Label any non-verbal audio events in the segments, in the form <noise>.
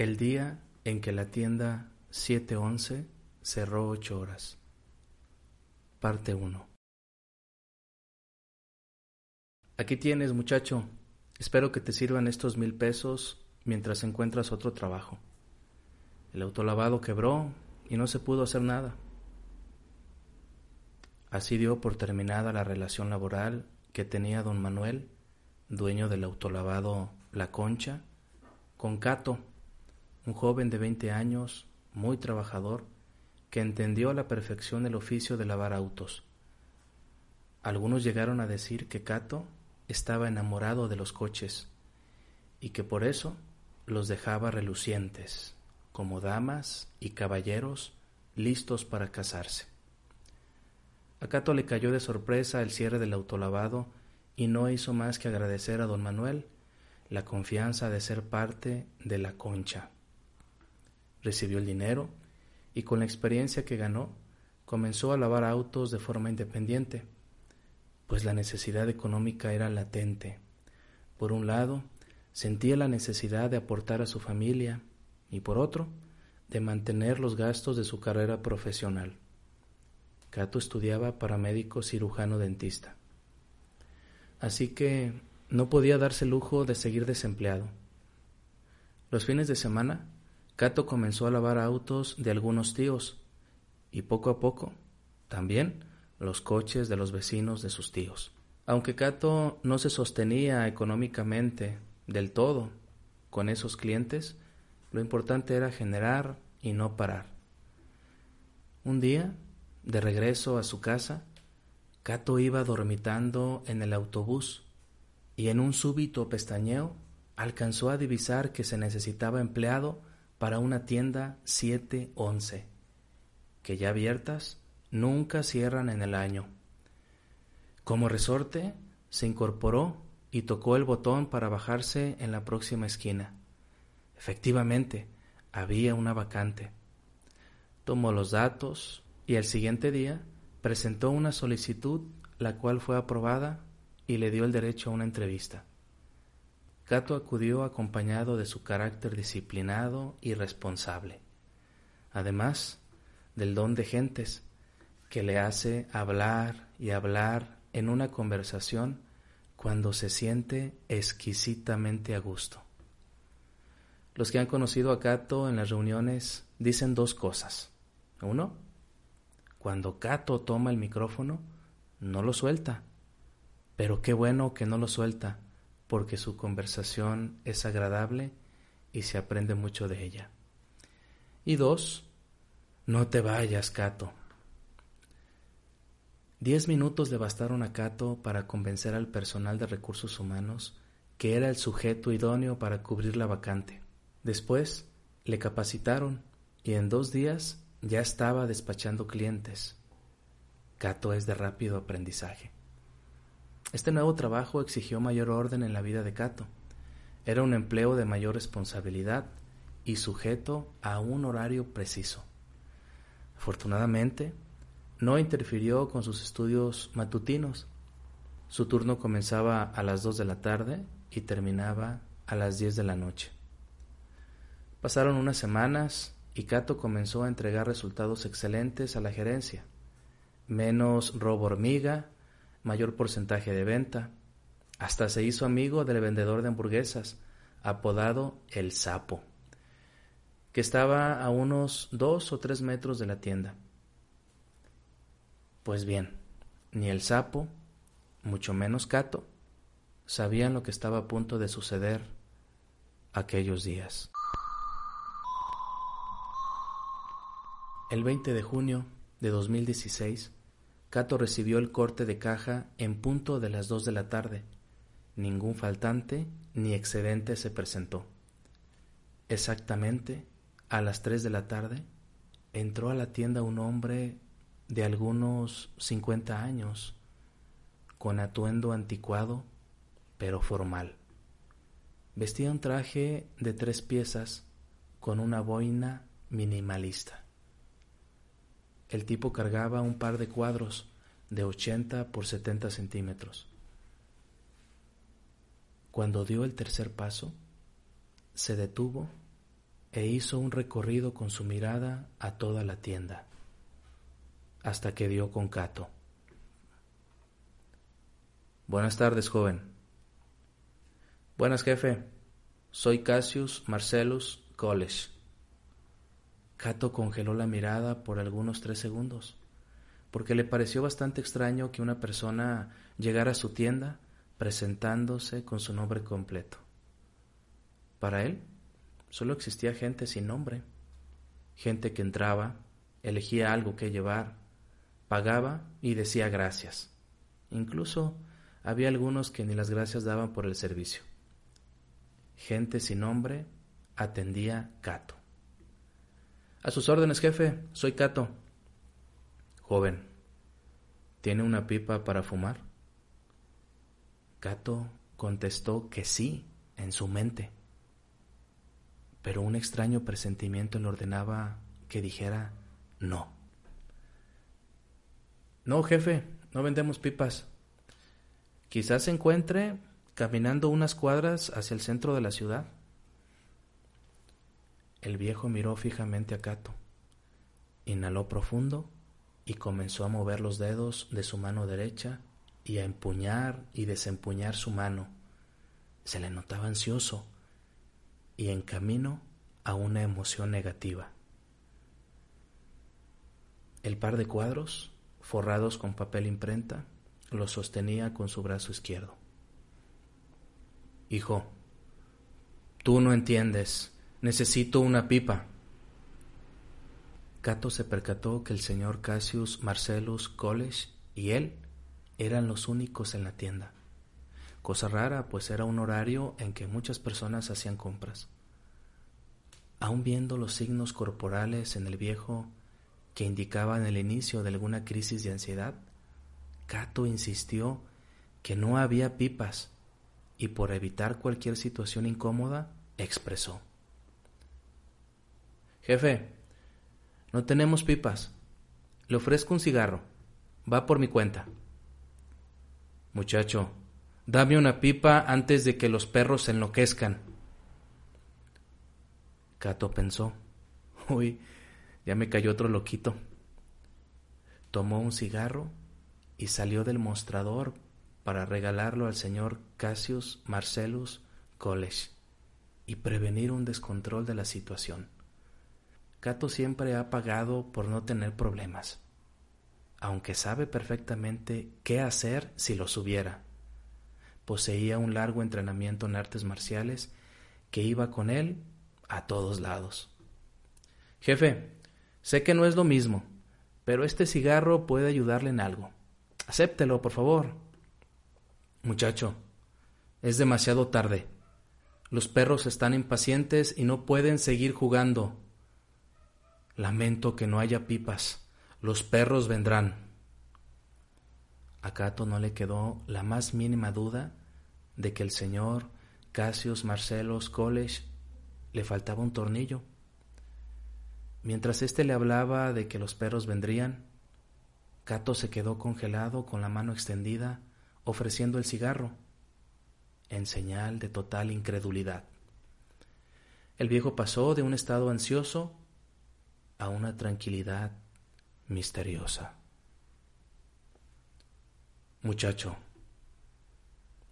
El día en que la tienda 711 cerró ocho horas. Parte 1. Aquí tienes, muchacho. Espero que te sirvan estos mil pesos mientras encuentras otro trabajo. El autolavado quebró y no se pudo hacer nada. Así dio por terminada la relación laboral que tenía don Manuel, dueño del autolavado La Concha, con Cato, un joven de 20 años, muy trabajador, que entendió a la perfección el oficio de lavar autos. Algunos llegaron a decir que Cato estaba enamorado de los coches y que por eso los dejaba relucientes, como damas y caballeros listos para casarse. A Cato le cayó de sorpresa el cierre del autolavado y no hizo más que agradecer a don Manuel la confianza de ser parte de la concha recibió el dinero y con la experiencia que ganó comenzó a lavar autos de forma independiente, pues la necesidad económica era latente. Por un lado, sentía la necesidad de aportar a su familia y por otro, de mantener los gastos de su carrera profesional. Cato estudiaba para médico cirujano dentista. Así que no podía darse el lujo de seguir desempleado. Los fines de semana Cato comenzó a lavar autos de algunos tíos y poco a poco también los coches de los vecinos de sus tíos. Aunque Cato no se sostenía económicamente del todo con esos clientes, lo importante era generar y no parar. Un día, de regreso a su casa, Cato iba dormitando en el autobús y en un súbito pestañeo alcanzó a divisar que se necesitaba empleado para una tienda 711, que ya abiertas nunca cierran en el año. Como resorte, se incorporó y tocó el botón para bajarse en la próxima esquina. Efectivamente, había una vacante. Tomó los datos y al siguiente día presentó una solicitud, la cual fue aprobada y le dio el derecho a una entrevista. Cato acudió acompañado de su carácter disciplinado y responsable, además del don de gentes que le hace hablar y hablar en una conversación cuando se siente exquisitamente a gusto. Los que han conocido a Cato en las reuniones dicen dos cosas. Uno, cuando Cato toma el micrófono, no lo suelta. Pero qué bueno que no lo suelta, porque su conversación es agradable y se aprende mucho de ella. Y dos, no te vayas, Cato. Diez minutos le bastaron a Cato para convencer al personal de recursos humanos que era el sujeto idóneo para cubrir la vacante. Después le capacitaron y en dos días ya estaba despachando clientes. Cato es de rápido aprendizaje. Este nuevo trabajo exigió mayor orden en la vida de Cato. Era un empleo de mayor responsabilidad y sujeto a un horario preciso. Afortunadamente, no interfirió con sus estudios matutinos. Su turno comenzaba a las dos de la tarde y terminaba a las diez de la noche. Pasaron unas semanas y Cato comenzó a entregar resultados excelentes a la gerencia. Menos robo hormiga, mayor porcentaje de venta. Hasta se hizo amigo del vendedor de hamburguesas, apodado El Sapo, que estaba a unos dos o tres metros de la tienda. Pues bien, ni el sapo, mucho menos Cato, sabían lo que estaba a punto de suceder aquellos días. El 20 de junio de 2016, Cato recibió el corte de caja en punto de las dos de la tarde. Ningún faltante ni excedente se presentó. Exactamente a las tres de la tarde entró a la tienda un hombre de algunos cincuenta años, con atuendo anticuado pero formal. Vestía un traje de tres piezas con una boina minimalista. El tipo cargaba un par de cuadros de 80 por 70 centímetros. Cuando dio el tercer paso, se detuvo e hizo un recorrido con su mirada a toda la tienda, hasta que dio con Cato. Buenas tardes, joven. Buenas, jefe. Soy Cassius Marcellus College. Cato congeló la mirada por algunos tres segundos, porque le pareció bastante extraño que una persona llegara a su tienda presentándose con su nombre completo. Para él, solo existía gente sin nombre, gente que entraba, elegía algo que llevar, pagaba y decía gracias. Incluso había algunos que ni las gracias daban por el servicio. Gente sin nombre atendía Cato. A sus órdenes, jefe, soy Cato. Joven, ¿tiene una pipa para fumar? Cato contestó que sí en su mente, pero un extraño presentimiento le ordenaba que dijera no. No, jefe, no vendemos pipas. Quizás se encuentre caminando unas cuadras hacia el centro de la ciudad. El viejo miró fijamente a Cato, inhaló profundo y comenzó a mover los dedos de su mano derecha y a empuñar y desempuñar su mano. Se le notaba ansioso y en camino a una emoción negativa. El par de cuadros, forrados con papel imprenta, lo sostenía con su brazo izquierdo. Hijo, tú no entiendes, Necesito una pipa. Cato se percató que el señor Cassius Marcellus College y él eran los únicos en la tienda. Cosa rara, pues era un horario en que muchas personas hacían compras. Aun viendo los signos corporales en el viejo que indicaban el inicio de alguna crisis de ansiedad, Cato insistió que no había pipas y por evitar cualquier situación incómoda expresó. Jefe, no tenemos pipas. Le ofrezco un cigarro. Va por mi cuenta. Muchacho, dame una pipa antes de que los perros se enloquezcan. Cato pensó. Uy, ya me cayó otro loquito. Tomó un cigarro y salió del mostrador para regalarlo al señor Cassius Marcellus College y prevenir un descontrol de la situación. Cato siempre ha pagado por no tener problemas, aunque sabe perfectamente qué hacer si los hubiera. Poseía un largo entrenamiento en artes marciales que iba con él a todos lados. Jefe, sé que no es lo mismo, pero este cigarro puede ayudarle en algo. Acéptelo, por favor. Muchacho, es demasiado tarde. Los perros están impacientes y no pueden seguir jugando. Lamento que no haya pipas. Los perros vendrán. A Cato no le quedó la más mínima duda de que el señor Cassius Marcellos College le faltaba un tornillo. Mientras éste le hablaba de que los perros vendrían, Cato se quedó congelado con la mano extendida, ofreciendo el cigarro, en señal de total incredulidad. El viejo pasó de un estado ansioso a una tranquilidad misteriosa. Muchacho,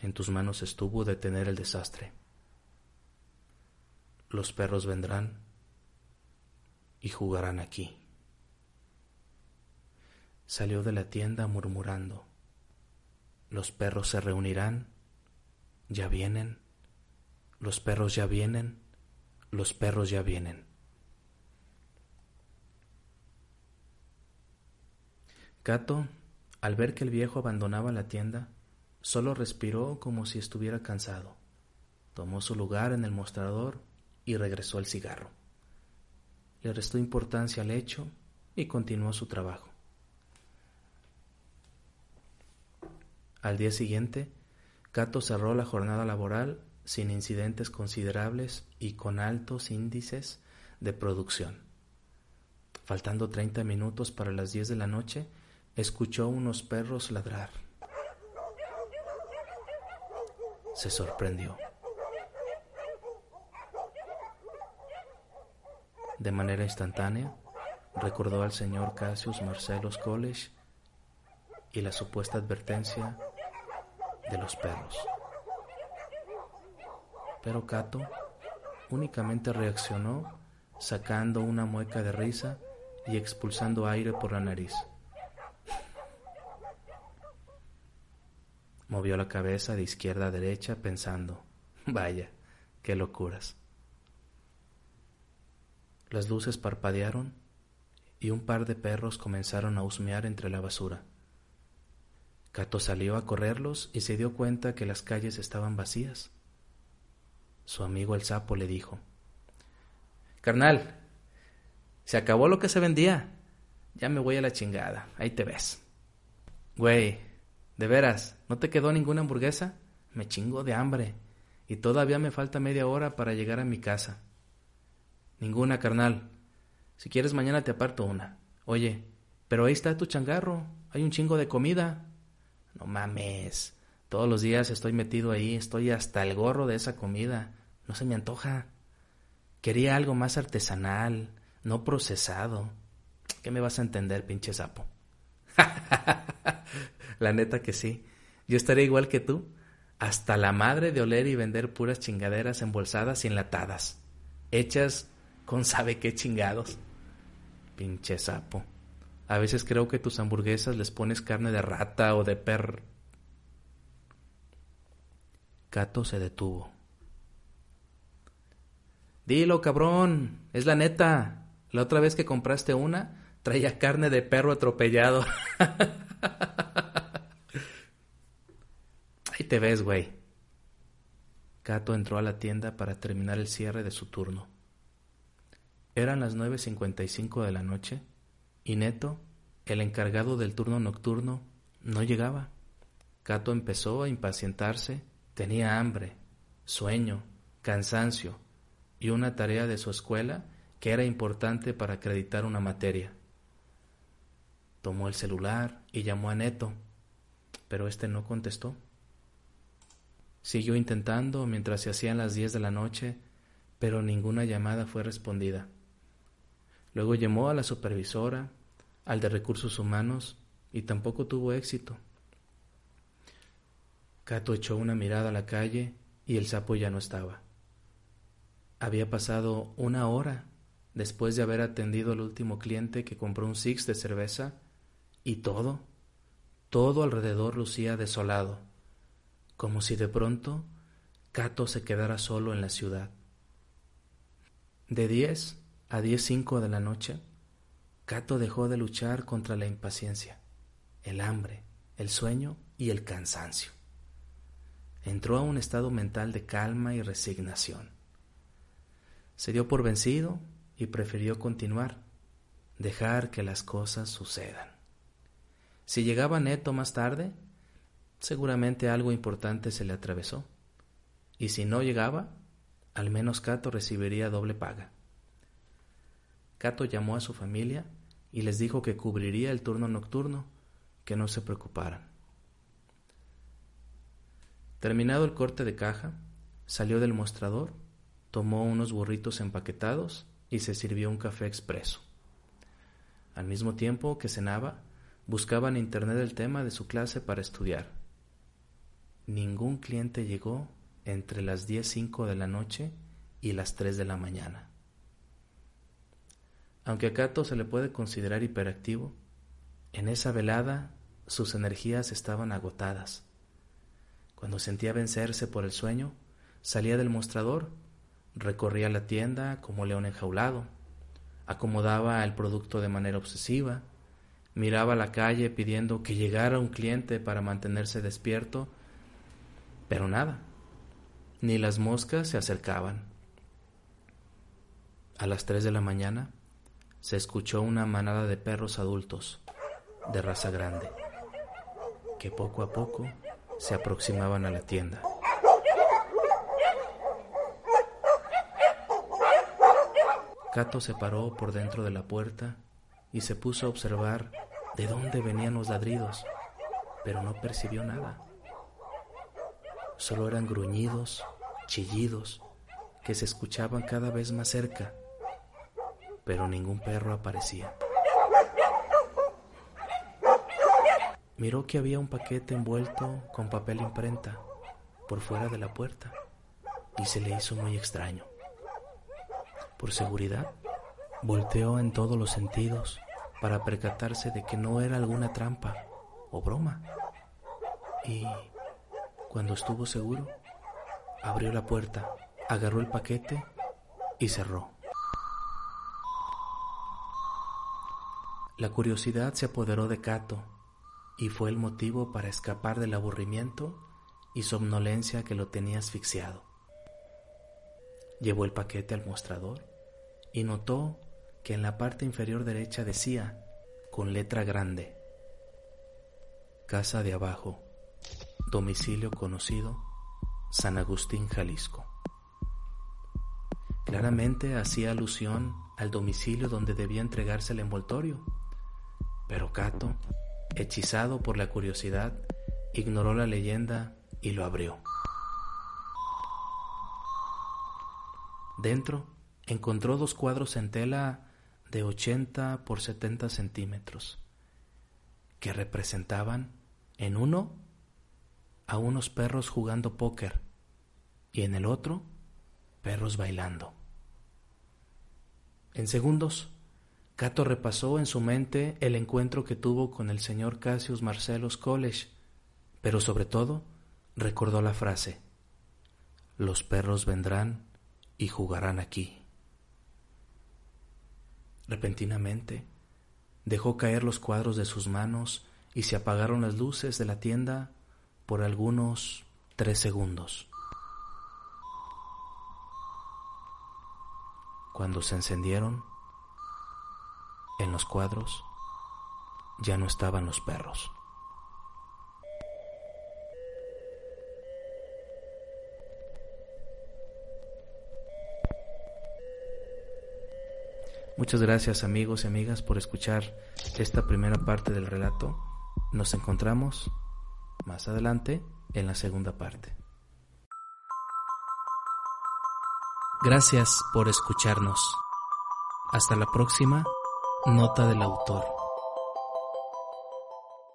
en tus manos estuvo detener el desastre. Los perros vendrán y jugarán aquí. salió de la tienda murmurando, los perros se reunirán, ya vienen, los perros ya vienen, los perros ya vienen. Cato, al ver que el viejo abandonaba la tienda, solo respiró como si estuviera cansado. Tomó su lugar en el mostrador y regresó al cigarro. Le restó importancia al hecho y continuó su trabajo. Al día siguiente, Cato cerró la jornada laboral sin incidentes considerables y con altos índices de producción. Faltando treinta minutos para las diez de la noche, escuchó unos perros ladrar. Se sorprendió. De manera instantánea, recordó al señor Cassius Marcellus College y la supuesta advertencia de los perros. Pero Cato únicamente reaccionó sacando una mueca de risa y expulsando aire por la nariz. Movió la cabeza de izquierda a derecha pensando, <laughs> vaya, qué locuras. Las luces parpadearon y un par de perros comenzaron a husmear entre la basura. Cato salió a correrlos y se dio cuenta que las calles estaban vacías. Su amigo el sapo le dijo, Carnal, se acabó lo que se vendía. Ya me voy a la chingada. Ahí te ves. Güey, de veras, ¿no te quedó ninguna hamburguesa? Me chingo de hambre. Y todavía me falta media hora para llegar a mi casa. Ninguna, carnal. Si quieres mañana te aparto una. Oye, pero ahí está tu changarro. Hay un chingo de comida. No mames. Todos los días estoy metido ahí. Estoy hasta el gorro de esa comida. No se me antoja. Quería algo más artesanal, no procesado. ¿Qué me vas a entender, pinche sapo? <laughs> La neta que sí. Yo estaría igual que tú, hasta la madre de oler y vender puras chingaderas embolsadas y enlatadas, hechas con sabe qué chingados. Pinche sapo. A veces creo que tus hamburguesas les pones carne de rata o de per... Cato se detuvo. Dilo, cabrón, es la neta. La otra vez que compraste una, traía carne de perro atropellado. <laughs> Te ves, güey. Cato entró a la tienda para terminar el cierre de su turno. Eran las 9.55 de la noche y Neto, el encargado del turno nocturno, no llegaba. Cato empezó a impacientarse, tenía hambre, sueño, cansancio y una tarea de su escuela que era importante para acreditar una materia. Tomó el celular y llamó a Neto, pero este no contestó. Siguió intentando mientras se hacían las diez de la noche, pero ninguna llamada fue respondida. Luego llamó a la supervisora, al de recursos humanos, y tampoco tuvo éxito. Cato echó una mirada a la calle y el sapo ya no estaba. Había pasado una hora después de haber atendido al último cliente que compró un six de cerveza y todo, todo alrededor lucía desolado como si de pronto Cato se quedara solo en la ciudad. De diez a diez cinco de la noche, Cato dejó de luchar contra la impaciencia, el hambre, el sueño y el cansancio. Entró a un estado mental de calma y resignación. Se dio por vencido y prefirió continuar, dejar que las cosas sucedan. Si llegaba Neto más tarde, seguramente algo importante se le atravesó. Y si no llegaba, al menos Cato recibiría doble paga. Cato llamó a su familia y les dijo que cubriría el turno nocturno, que no se preocuparan. Terminado el corte de caja, salió del mostrador, tomó unos burritos empaquetados y se sirvió un café expreso. Al mismo tiempo que cenaba, buscaba en internet el tema de su clase para estudiar ningún cliente llegó entre las 10.05 de la noche y las 3 de la mañana. Aunque a Cato se le puede considerar hiperactivo, En esa velada sus energías estaban agotadas. Cuando sentía vencerse por el sueño, salía del mostrador, recorría la tienda como león enjaulado, acomodaba el producto de manera obsesiva, miraba la calle pidiendo que llegara un cliente para mantenerse despierto, pero nada, ni las moscas se acercaban. A las tres de la mañana se escuchó una manada de perros adultos de raza grande, que poco a poco se aproximaban a la tienda. Cato se paró por dentro de la puerta y se puso a observar de dónde venían los ladridos, pero no percibió nada. Solo eran gruñidos, chillidos, que se escuchaban cada vez más cerca, pero ningún perro aparecía. Miró que había un paquete envuelto con papel imprenta por fuera de la puerta y se le hizo muy extraño. Por seguridad, volteó en todos los sentidos para percatarse de que no era alguna trampa o broma. Y cuando estuvo seguro, abrió la puerta, agarró el paquete y cerró. La curiosidad se apoderó de Cato y fue el motivo para escapar del aburrimiento y somnolencia que lo tenía asfixiado. Llevó el paquete al mostrador y notó que en la parte inferior derecha decía, con letra grande, Casa de Abajo, domicilio conocido, San Agustín, Jalisco. Claramente hacía alusión al domicilio donde debía entregarse el envoltorio, pero Cato, hechizado por la curiosidad, ignoró la leyenda y lo abrió. Dentro encontró dos cuadros en tela de 80 por 70 centímetros, que representaban en uno a unos perros jugando póker y en el otro perros bailando. En segundos, Cato repasó en su mente el encuentro que tuvo con el señor Cassius Marcellus College, pero sobre todo recordó la frase, los perros vendrán y jugarán aquí. Repentinamente, dejó caer los cuadros de sus manos y se apagaron las luces de la tienda por algunos tres segundos. Cuando se encendieron, en los cuadros ya no estaban los perros. Muchas gracias amigos y amigas por escuchar esta primera parte del relato. Nos encontramos más adelante en la segunda parte. Gracias por escucharnos. Hasta la próxima nota del autor.